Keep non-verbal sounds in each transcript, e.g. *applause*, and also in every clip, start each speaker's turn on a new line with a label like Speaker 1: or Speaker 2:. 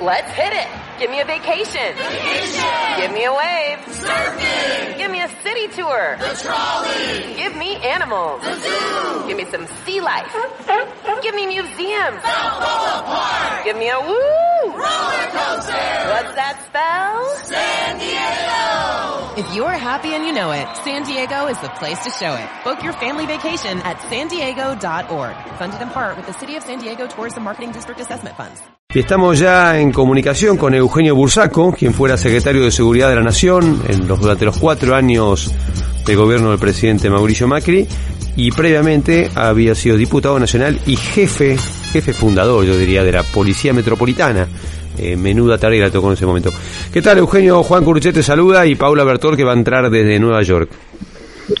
Speaker 1: Let's hit it. Give me a vacation. Vacation. Give me a wave. Surfing. Give me a city tour. The trolley. Give me animals. The zoo. Give me some sea life. *laughs* Give me museums. Balboa Park. Give me a woo. Roller coaster. What's that spell? San Diego. If you're happy and you know it, San Diego is the place to show it. Book your family vacation at san diego.org. Funded in part with the City of San Diego Tourism Marketing District Assessment Funds.
Speaker 2: Y estamos ya en comunicación con Eugenio Bursaco, quien fuera secretario de Seguridad de la Nación en los, durante los cuatro años de gobierno del presidente Mauricio Macri y previamente había sido diputado nacional y jefe, jefe fundador, yo diría, de la Policía Metropolitana. Eh, menuda tarea tocó en ese momento. ¿Qué tal, Eugenio? Juan Curuchet te saluda y Paula Bertor, que va a entrar desde Nueva York.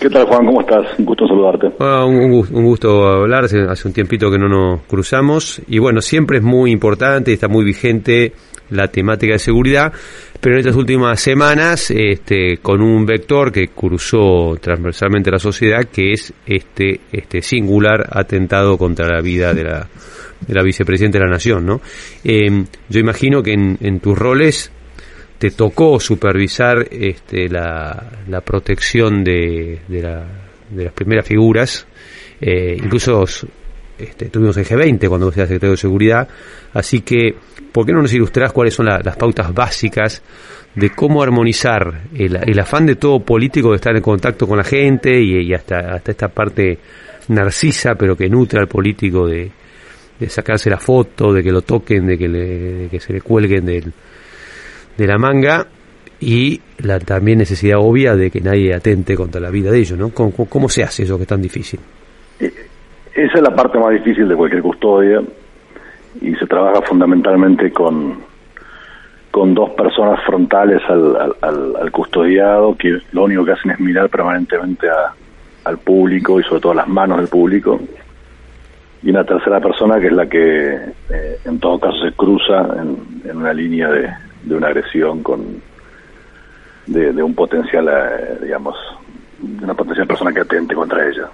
Speaker 3: ¿Qué tal, Juan? ¿Cómo estás? Un gusto saludarte.
Speaker 2: Ah, un, gusto hablar, hace, hace, un tiempito que no nos cruzamos y bueno, siempre es muy importante y está muy vigente la temática de seguridad, pero en estas últimas semanas este, con un vector que cruzó transversalmente la sociedad, que es este, este singular atentado contra la vida de la, de la vicepresidenta de la Nación. ¿no? Eh, yo imagino que en, en tus roles te tocó supervisar este, la, protección de, de, la, de, las primeras figuras, eh, incluso este, tuvimos el G20 cuando vos eras secretario de Seguridad, así que, ¿por qué no nos ilustrás cuáles son la, las pautas básicas de cómo armonizar el, afán de todo político de estar en contacto con la gente y, y hasta, hasta esta parte narcisa, pero que nutre al político de, de sacarse la foto, de que lo toquen, de que, le, de que se le cuelguen del de la manga y la también necesidad obvia de que nadie atente contra la vida de ellos, ¿no? ¿Cómo, cómo se hace eso que es tan difícil?
Speaker 3: Esa es la parte más difícil de cualquier custodia y se trabaja fundamentalmente con, con dos personas frontales al, al, al custodiado que lo único que hacen es mirar permanentemente al público y sobre todo a las manos del público y una tercera persona que es la que eh, en todo caso se cruza en una línea de, de una agresión con de, un potencial eh, digamos de una potencial persona que atente contra ella.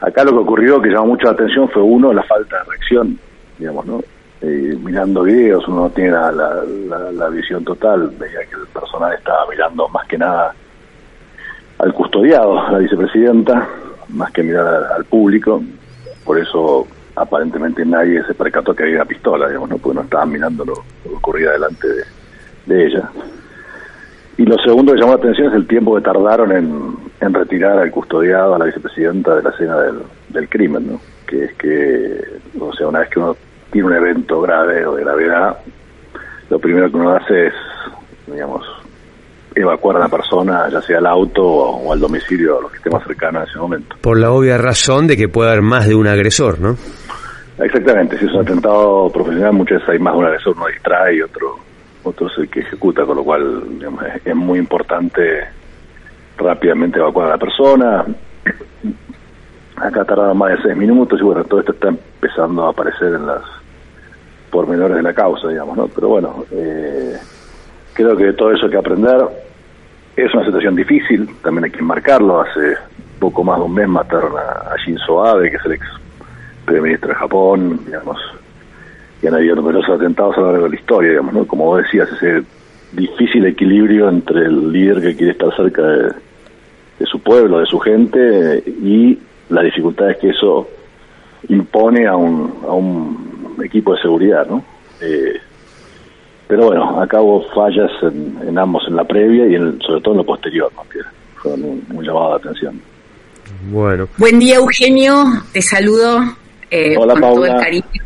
Speaker 3: Acá lo que ocurrió que llamó mucho la atención fue uno la falta de reacción digamos no eh, mirando videos uno no tiene la, la, la, visión total veía que el personal estaba mirando más que nada al custodiado la vicepresidenta más que mirar al, al público. Por eso aparentemente nadie se percató que había una pistola, digamos, ¿no? porque no estaban mirando lo, lo que ocurría delante de, de ella. Y lo segundo que llamó la atención es el tiempo que tardaron en, en retirar al custodiado, a la vicepresidenta de la escena del, del crimen, ¿no? Que es que, o sea, una vez que uno tiene un evento grave o de gravedad, lo primero que uno hace es, digamos, evacuar a la persona, ya sea al auto o, al domicilio, a lo que esté más cercano en ese momento.
Speaker 2: Por la obvia razón de que puede haber más de un agresor, ¿no?
Speaker 3: Exactamente, si es un atentado profesional, muchas veces hay más de un agresor, uno distrae y otro otro es el que ejecuta, con lo cual digamos, es muy importante rápidamente evacuar a la persona. Acá tardaron más de seis minutos y bueno, todo esto está empezando a aparecer en las pormenores de la causa, digamos, ¿no? Pero bueno, eh, creo que todo eso hay que aprender. Es una situación difícil, también hay que marcarlo. Hace poco más de un mes mataron a, Shinzo Abe, que es el ex primer ministro de Japón, digamos, que han habido numerosos atentados a lo largo de la historia, digamos, ¿no? Como vos decías, ese difícil equilibrio entre el líder que quiere estar cerca de, de su pueblo, de su gente, y las dificultades que eso impone a un, a un equipo de seguridad, ¿no? Eh, pero bueno, acá hubo fallas en, en, ambos, en la previa y en, sobre todo en lo posterior, ¿no? que fueron un, un llamado de atención.
Speaker 2: Bueno.
Speaker 4: Buen día, Eugenio. Te saludo eh,
Speaker 3: Hola,
Speaker 4: con
Speaker 3: Paula.
Speaker 4: todo el cariño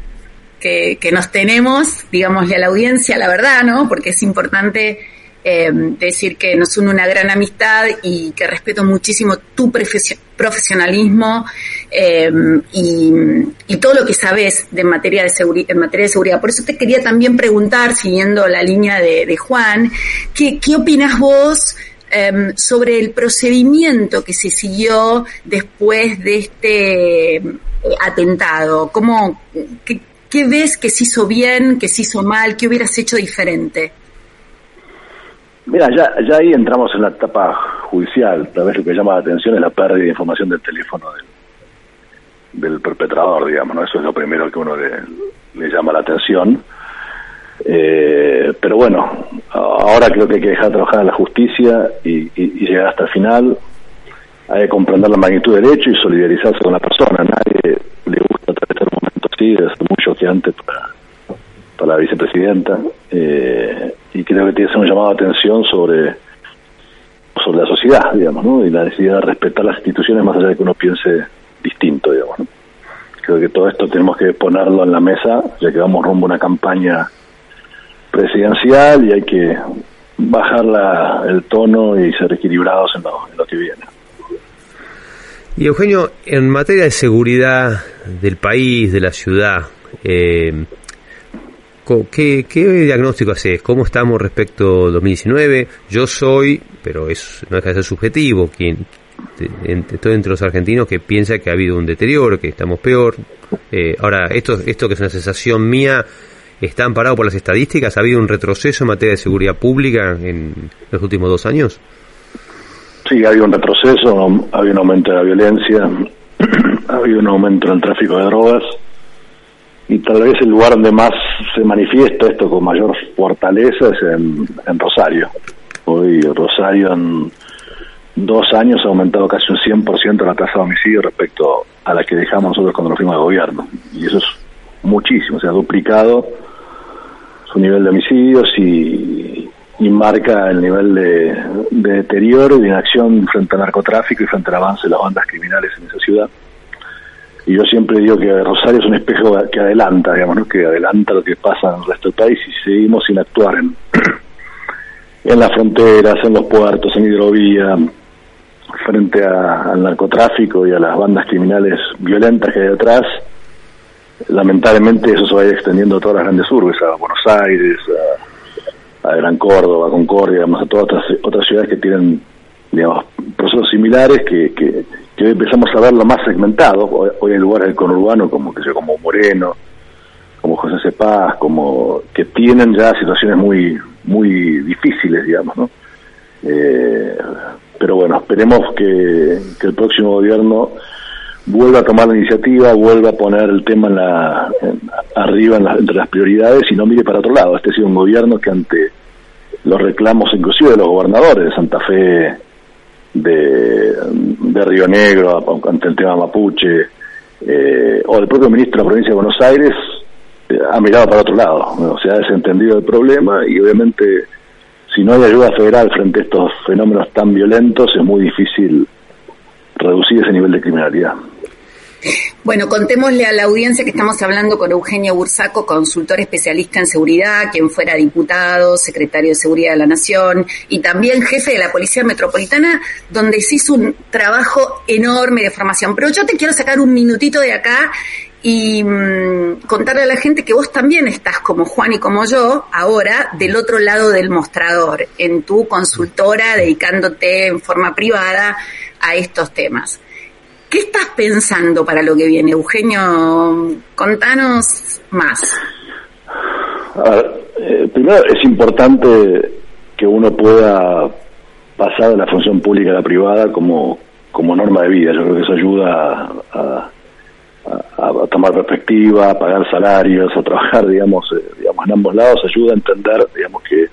Speaker 4: que, nos tenemos, digámosle a la audiencia la verdad, ¿no? Porque es importante eh, decir que nos une una gran amistad y que respeto muchísimo tu profesionalismo eh, y, todo lo que sabes de materia de en materia de seguridad. Por eso te quería también preguntar, siguiendo la línea de, Juan, ¿qué, ¿qué opinas vos eh, sobre el procedimiento que se siguió después de este eh, atentado? ¿Cómo, qué, ¿Qué ves que se hizo bien, que se hizo mal, qué hubieras hecho diferente?
Speaker 3: Mira, ya, ya ahí entramos en la etapa judicial. Tal vez lo que llama la atención es la pérdida de información del teléfono del, perpetrador, digamos, ¿no? Eso es lo primero que uno le, llama la atención. Eh, pero bueno, ahora creo que hay que dejar trabajar a la justicia y, llegar hasta el final. Hay que comprender la magnitud del hecho y solidarizarse con la persona. Nadie atravesar un momento así, es muy choqueante para, la vicepresidenta. Eh, y creo que tiene que ser un llamado de atención sobre sobre la sociedad, digamos, ¿no? Y la necesidad de respetar las instituciones más allá de que uno piense distinto, digamos. Creo que todo esto tenemos que ponerlo en la mesa, ya que vamos rumbo a una campaña presidencial y hay que bajar la, el tono y ser equilibrados en lo, que viene.
Speaker 2: Y Eugenio, en materia de seguridad del país, de la ciudad, eh, ¿qué, diagnóstico haces? ¿Cómo estamos respecto a 2019? Yo soy, pero es, no deja de ser subjetivo, quien estoy entre los argentinos que piensa que ha habido un deterioro, que estamos peor. Eh, ahora, esto, esto que es una sensación mía, ¿está amparado por las estadísticas? ¿Ha habido un retroceso en materia de seguridad pública en los últimos dos años?
Speaker 3: Sí, ha habido un retroceso, ha habido un aumento de la violencia, *clears throat* ha habido un aumento en el tráfico de drogas y tal vez el lugar donde más se manifiesta esto con mayor fortaleza es en, en Rosario. Hoy Rosario en dos años ha aumentado casi un 100% la tasa de homicidio respecto a la que dejamos nosotros cuando nos fuimos al gobierno. Y eso es muchísimo, se ha duplicado su nivel de homicidios y, marca el nivel de, deterioro y de inacción frente al narcotráfico y frente al avance de las bandas criminales en esa ciudad. Y yo siempre digo que Rosario es un espejo que adelanta, digamos, ¿no? que adelanta lo que pasa en el resto del país y seguimos sin actuar en, *clears throat* en las fronteras, en los puertos, en hidrovía, frente al narcotráfico y a las bandas criminales violentas que hay detrás, lamentablemente eso se va a ir extendiendo a todas las grandes urbes, a Buenos Aires, a, Gran Córdoba, a Concordia, a todas otras, otras ciudades que tienen digamos, procesos similares que, que, hoy empezamos a verlo más segmentado. Hoy, hay lugares del conurbano como que sea como Moreno, como José Cepaz, como que tienen ya situaciones muy muy difíciles, digamos, ¿no? Eh, pero bueno, esperemos que, el próximo gobierno vuelva a tomar la iniciativa, vuelva a poner el tema en la, arriba entre las prioridades y no mire para otro lado. Este ha sido un gobierno que ante los reclamos inclusive de los gobernadores de Santa Fe, de, de Río Negro, ante el tema mapuche, eh, o del propio ministro de la provincia de Buenos Aires, eh, ha mirado para otro lado, o sea, ha desentendido el problema y obviamente si no hay ayuda federal frente a estos fenómenos tan violentos, es muy difícil reducir ese nivel de criminalidad.
Speaker 4: Bueno, contémosle a la audiencia que estamos hablando con Eugenio Bursaco, consultor especialista en seguridad, quien fuera diputado, secretario de Seguridad de la Nación y también jefe de la Policía Metropolitana, donde se hizo un trabajo enorme de formación. Pero yo te quiero sacar un minutito de acá y mm, contarle a la gente que vos también estás como Juan y como yo ahora del otro lado del mostrador, en tu consultora, dedicándote en forma privada a estos temas. ¿Qué estás pensando para lo que viene, Eugenio? Contanos más.
Speaker 3: Eh, primero es importante que uno pueda pasar de la función pública a la privada como, como norma de vida. Yo creo que eso ayuda a a, tomar perspectiva, a pagar salarios, a trabajar, digamos, eh, digamos, en ambos lados, ayuda a entender, digamos, que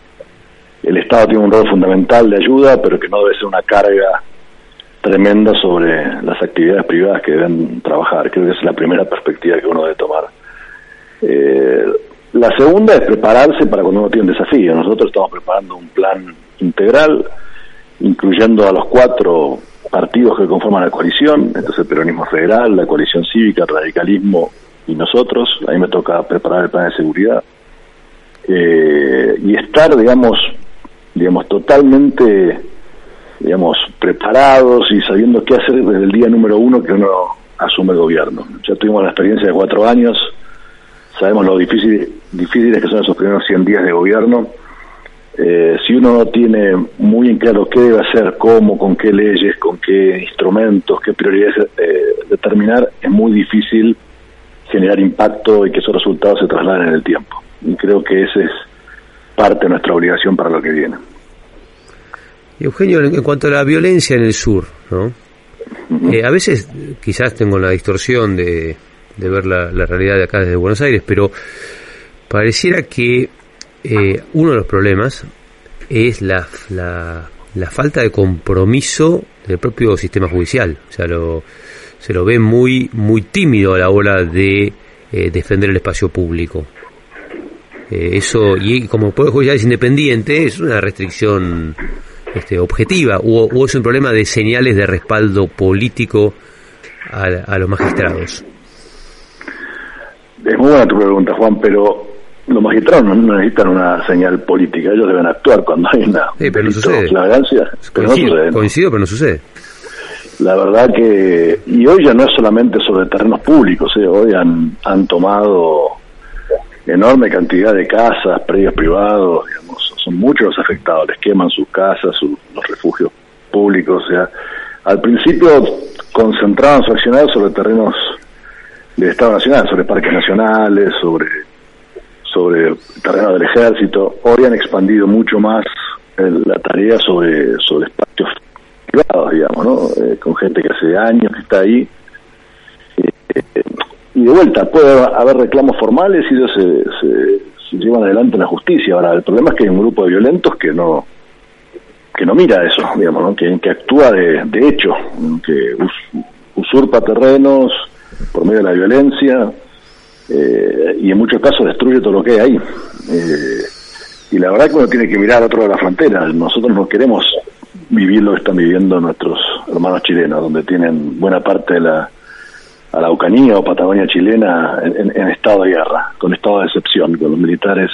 Speaker 3: el Estado tiene un rol fundamental de ayuda, pero que no debe ser una carga tremenda sobre las actividades privadas que deben trabajar. Creo que esa es la primera perspectiva que uno debe tomar. Eh, la segunda es prepararse para cuando uno tiene un desafío. Nosotros estamos preparando un plan integral, incluyendo a los cuatro partidos que conforman la coalición, entonces el peronismo federal, la coalición cívica, el radicalismo y nosotros, a mí me toca preparar el plan de seguridad, eh, y estar, digamos, digamos, totalmente, digamos, preparados y sabiendo qué hacer desde el día número uno que uno asume el gobierno. Ya tuvimos la experiencia de cuatro años, sabemos lo difícil, difíciles que son esos primeros 100 días de gobierno, eh, si uno no tiene muy en claro qué debe hacer, cómo, con qué leyes, con qué instrumentos, qué prioridades eh, determinar, es muy difícil generar impacto y que esos resultados se trasladen en el tiempo. Y creo que esa es parte de nuestra obligación para lo que viene.
Speaker 2: Eugenio, en cuanto a la violencia en el sur, ¿no? Eh, a veces quizás tengo la distorsión de, ver la, la realidad de acá desde Buenos Aires, pero pareciera que eh, uno de los problemas es la, la, la, falta de compromiso del propio sistema judicial. O sea, lo, se lo ve muy, muy tímido a la hora de eh, defender el espacio público. Eh, eso, y como el Poder Judicial es independiente, es una restricción este, objetiva, o, es un problema de señales de respaldo político a, a los magistrados.
Speaker 3: Es muy buena tu pregunta, Juan, pero los magistrados no necesitan una señal política, ellos deben actuar cuando hay una
Speaker 2: sí, pero no sucede.
Speaker 3: flagrancia, pero
Speaker 2: coincido,
Speaker 3: no sucede. ¿no?
Speaker 2: coincido, pero no sucede.
Speaker 3: La verdad que, y hoy ya no es solamente sobre terrenos públicos, ¿eh? hoy han, han tomado enorme cantidad de casas, predios privados, digamos, son muchos los afectados, les queman sus casas, sus, los refugios públicos, o sea, al principio concentraban su accionar sobre terrenos del Estado Nacional, sobre parques nacionales, sobre sobre terreno del ejército, hoy han expandido mucho más el, la tarea sobre, sobre espacios privados, digamos, ¿no? Eh, con gente que hace años que está ahí. Eh, y de vuelta, puede haber reclamos formales y ellos se, se, llevan adelante en la justicia. Ahora, el problema es que hay un grupo de violentos que no que no mira eso, digamos, ¿no? que, que actúa de, de hecho, que us, usurpa terrenos por medio de la violencia, eh, y en muchos casos destruye todo lo que hay ahí. Eh, y la verdad que uno tiene que mirar otro de la frontera. Nosotros no queremos vivir lo que están viviendo nuestros hermanos chilenos, donde tienen buena parte de la Araucanía o Patagonia chilena en, en, en estado de guerra, con estado de excepción, con los militares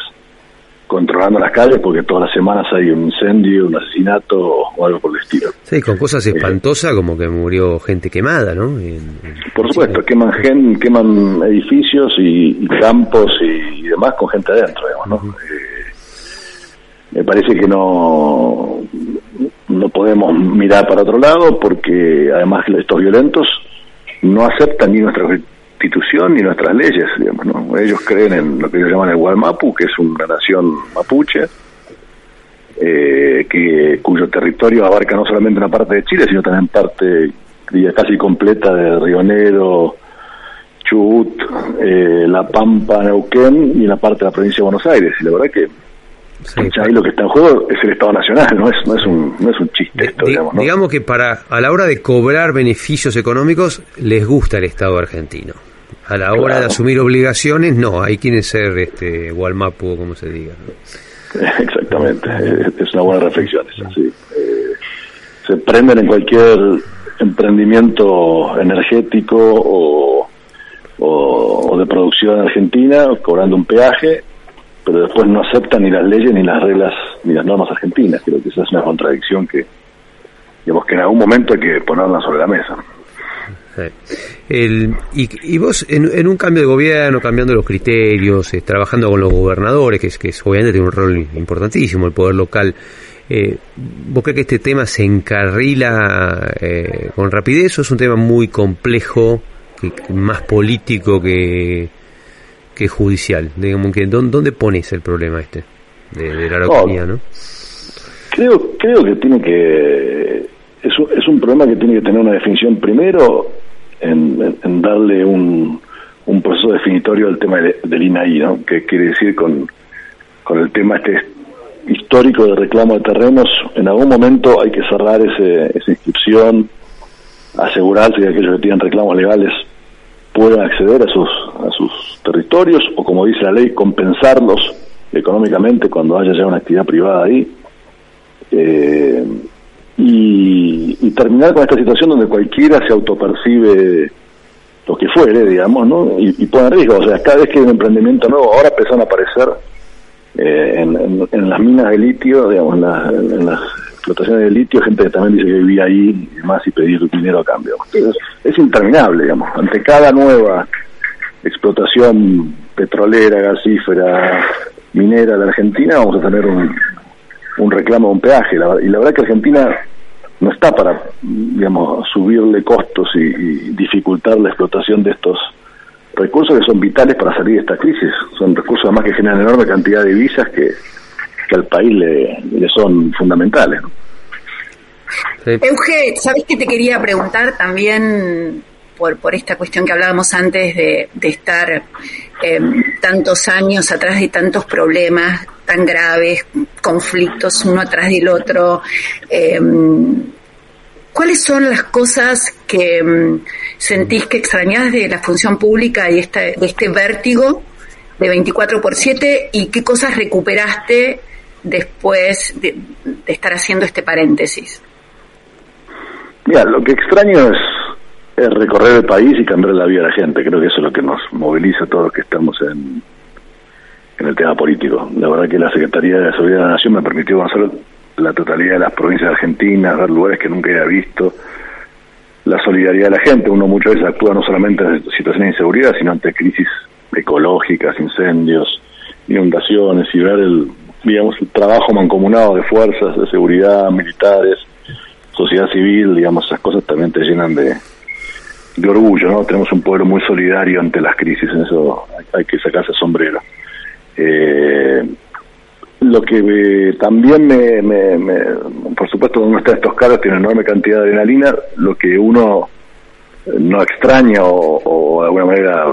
Speaker 3: controlando las calles porque todas las semanas hay un incendio, un asesinato o algo por el estilo.
Speaker 2: Sí, con cosas espantosas eh, como que murió gente quemada, ¿no? En,
Speaker 3: en por supuesto, queman gen, queman edificios y, y campos y, y, demás con gente adentro, digamos, ¿no? Uh -huh. eh, me parece que no no podemos mirar para otro lado porque además estos violentos no aceptan ni nuestra constitución ni nuestras leyes, digamos, ¿no? Ellos creen en lo que ellos llaman el Gualmapu, que es una nación mapuche, eh, que cuyo territorio abarca no solamente una parte de Chile, sino también parte casi completa de Río Negro, Chubut, eh, La Pampa, Neuquén y la parte de la provincia de Buenos Aires. Y la verdad que Sí, ahí lo que está en juego es el Estado Nacional, no es, no es, un, no es un chiste esto,
Speaker 2: Di,
Speaker 3: digamos, ¿no?
Speaker 2: digamos que para a la hora de cobrar beneficios económicos les gusta el Estado argentino. A la hora claro. de asumir obligaciones, no, hay quienes ser este Gualmapu, como se diga.
Speaker 3: ¿no? *laughs* Exactamente, es una buena reflexión esa, sí. Eh, se prenden en cualquier emprendimiento energético o, o, o de producción argentina, cobrando un peaje, pero después no aceptan ni las leyes ni las reglas ni las normas argentinas. Creo que esa es una contradicción que, digamos, que en algún momento hay que ponerla sobre la mesa.
Speaker 2: El, y, y, vos, en, en, un cambio de gobierno, cambiando los criterios, eh, trabajando con los gobernadores, que, es, que es, obviamente tiene un rol importantísimo el poder local, eh, ¿vos crees que este tema se encarrila eh, con rapidez o es un tema muy complejo, que, más político que, que judicial? Digamos que ¿dónde, pones el problema este de, de la Araucanía, no,
Speaker 3: no? Creo, creo que tiene que es un problema que tiene que tener una definición primero en, darle un, un proceso definitorio al tema de, del INAI, ¿no? Que quiere decir con, con el tema este histórico de reclamo de terrenos, en algún momento hay que cerrar ese, esa inscripción, asegurarse que aquellos que tienen reclamos legales puedan acceder a sus, a sus territorios o, como dice la ley, compensarlos económicamente cuando haya ya una actividad privada ahí. Eh, y, y, terminar con esta situación donde cualquiera se autopercibe lo que fuere, digamos, ¿no? Y, y pone riesgo. O sea, cada vez que hay un emprendimiento nuevo, ahora empiezan a aparecer eh, en, las minas de litio, digamos, en, la, en, las explotaciones de litio, gente que también dice que vivía ahí y demás y pedir dinero a cambio. Entonces, es interminable, digamos. Ante cada nueva explotación petrolera, gasífera, minera de Argentina, vamos a tener un, un reclamo de un peaje. La, y la verdad que Argentina no está para, digamos, subirle costos y, y, dificultar la explotación de estos recursos que son vitales para salir de esta crisis. Son recursos además que generan enorme cantidad de divisas que, que al país le, le son fundamentales. ¿no?
Speaker 4: Sí. Euge, ¿sabes que te quería preguntar también por, por esta cuestión que hablábamos antes de, de estar eh, tantos años atrás de tantos problemas, tan graves, conflictos uno atrás del otro. Em, ¿Cuáles son las cosas que em, sentís que extrañás de la función pública y de este vértigo de 24 por 7 y qué cosas recuperaste después de, estar haciendo este paréntesis?
Speaker 3: Mira, lo que extraño es, recorrer el país y cambiar la vida de la gente. Creo que eso es lo que nos moviliza a todos los que estamos en, en el tema político. La verdad que la Secretaría de Seguridad de la Nación me permitió conocer la totalidad de las provincias argentinas, ver lugares que nunca había visto, la solidaridad de la gente. Uno muchas veces actúa no solamente en situaciones de inseguridad, sino ante crisis ecológicas, incendios, inundaciones y ver el, digamos, el trabajo mancomunado de fuerzas de seguridad, militares, sociedad civil, digamos, esas cosas también te llenan de, de orgullo, ¿no? Tenemos un pueblo muy solidario ante las crisis, en eso hay, que sacarse sombrero. Eh, lo que eh, también me, me, por supuesto, uno está en estos casos tiene enorme cantidad de adrenalina, lo que uno no extraña o, o de alguna manera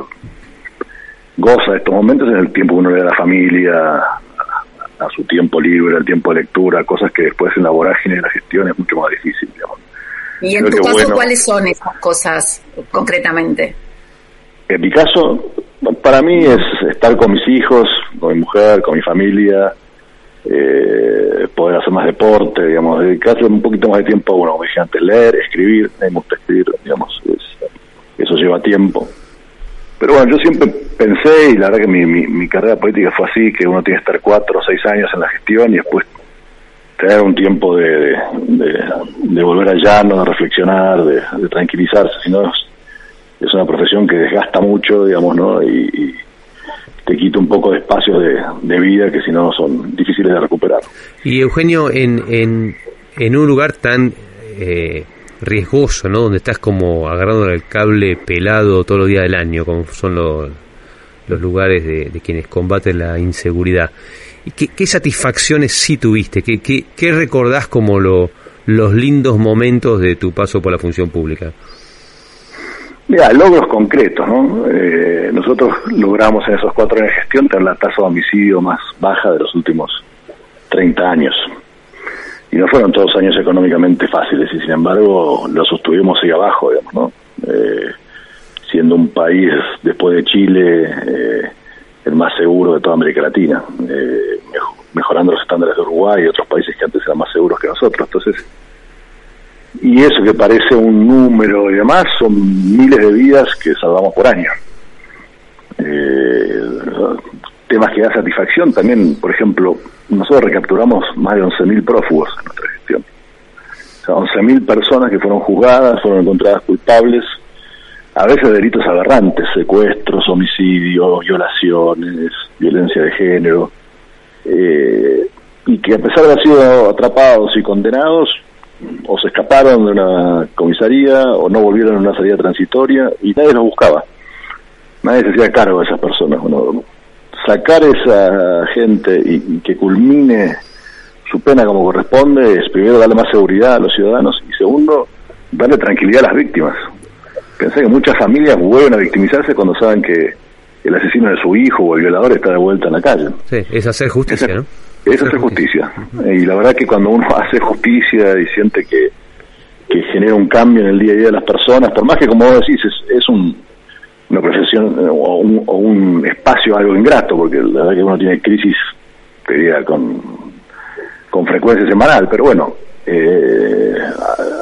Speaker 3: goza de estos momentos en el tiempo que uno le da a la familia, a, su tiempo libre, al tiempo de lectura, cosas que después en la vorágine de la gestión es mucho más difícil.
Speaker 4: ¿Y en tu caso cuáles son esas cosas concretamente?
Speaker 3: En mi caso, para mí es estar con mis hijos, con mi mujer, con mi familia, eh, poder hacer más deporte, digamos, dedicarse un poquito más de tiempo, bueno, como dije antes, leer, escribir, me gusta escribir, digamos, eso lleva tiempo. Pero bueno, yo siempre pensé, y la verdad que mi, mi, carrera política fue así, que uno tiene que estar cuatro o seis años en la gestión y después tener un tiempo de, de, volver al llano, de reflexionar, de, tranquilizarse, si no es, una profesión que desgasta mucho, digamos, ¿no? Y, te quita un poco de espacios de, vida que si no son difíciles de recuperar.
Speaker 2: Y Eugenio, en, en, en un lugar tan... Eh riesgoso, ¿no? Donde estás como agarrando el cable pelado todos los días del año, como son los, lugares de, quienes combaten la inseguridad. ¿Qué, qué satisfacciones sí tuviste? ¿Qué, qué, qué recordás como lo, los lindos momentos de tu paso por la función pública?
Speaker 3: Mira, logros concretos, ¿no? Eh, nosotros logramos en esos cuatro años de gestión tener la tasa de homicidio más baja de los últimos 30 años y no fueron todos años económicamente fáciles y sin embargo lo sostuvimos ahí abajo, digamos, ¿no? Eh, siendo un país después de Chile eh, el más seguro de toda América Latina, eh, mejorando los estándares de Uruguay y otros países que antes eran más seguros que nosotros. Entonces, y eso que parece un número y demás son miles de vidas que salvamos por año. Eh, temas que da satisfacción también, por ejemplo, nosotros recapturamos más de 11.000 prófugos en nuestra gestión. O sea, 11.000 personas que fueron juzgadas, fueron encontradas culpables, a veces de delitos aberrantes, secuestros, homicidios, violaciones, violencia de género, eh, y que a pesar de haber sido atrapados y condenados, o se escaparon de una comisaría o no volvieron a una salida transitoria y nadie los buscaba. Nadie se hacía cargo de esas personas sacar esa gente y, que culmine su pena como corresponde es primero darle más seguridad a los ciudadanos y segundo darle tranquilidad a las víctimas. Pensé que muchas familias vuelven a victimizarse cuando saben que el asesino de su hijo o el violador está de vuelta en la calle.
Speaker 2: Sí, es hacer justicia, ¿no?
Speaker 3: Es hacer justicia. Y la verdad que cuando uno *laughs* hace justicia y siente que, que genera un cambio en el día a día de las personas, por más que como vos decís, es un, una profesión eh, o un, espacio algo ingrato, porque la verdad que uno tiene crisis, te con, con frecuencia semanal, pero bueno, eh,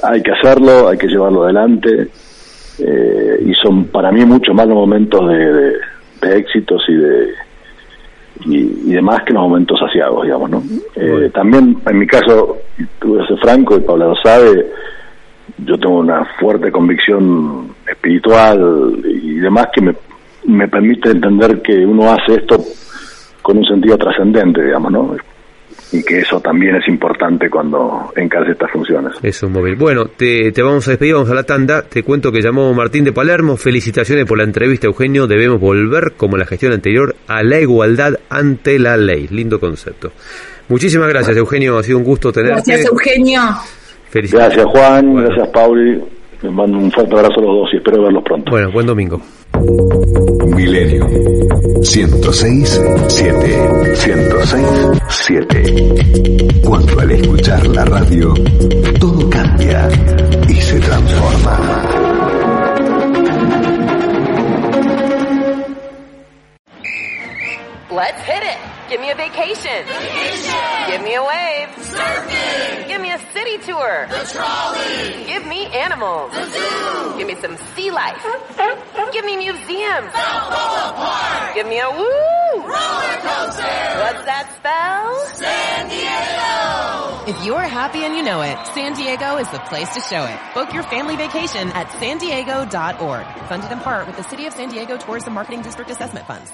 Speaker 3: hay que hacerlo, hay que llevarlo adelante, eh, y son para mí mucho más los momentos de, éxitos y de y, demás que los momentos saciados, digamos, ¿no? también, en mi caso, tuve ese franco, y Pablo lo sabe, yo tengo una fuerte convicción espiritual y demás que me, me permite entender que uno hace esto con un sentido trascendente, digamos, ¿no? Y que eso también es importante cuando encarce estas funciones.
Speaker 2: Eso, móvil. Bueno, te, te, vamos a despedir, vamos a la tanda. Te cuento que llamó Martín de Palermo. Felicitaciones por la entrevista, Eugenio. Debemos volver, como en la gestión anterior, a la igualdad ante la ley. Lindo concepto. Muchísimas gracias, Eugenio. Ha sido un gusto tenerte.
Speaker 4: Gracias, Eugenio.
Speaker 3: Gracias, Juan. Gracias, Pauli. Les mando un fuerte abrazo a los dos y espero verlos pronto.
Speaker 2: Bueno, buen domingo.
Speaker 5: Milenio 106 7 106 7. Cuando al escuchar la radio, todo cambia y se transforma.
Speaker 1: Let's hit it. Give me a vacation. Vacation. Give me a wave. Surfing. Give me a city tour. The trolley. Give me animals. The zoo. Give me some sea life. *laughs* Give me museums. Balboa Park. Give me a woo. Roller coaster. What's that spell? San Diego.
Speaker 6: If you're happy and you know it, San Diego is the place to show it. Book your family vacation at san diego.org. Funded in part with the City of San Diego Tourism Marketing District Assessment Funds.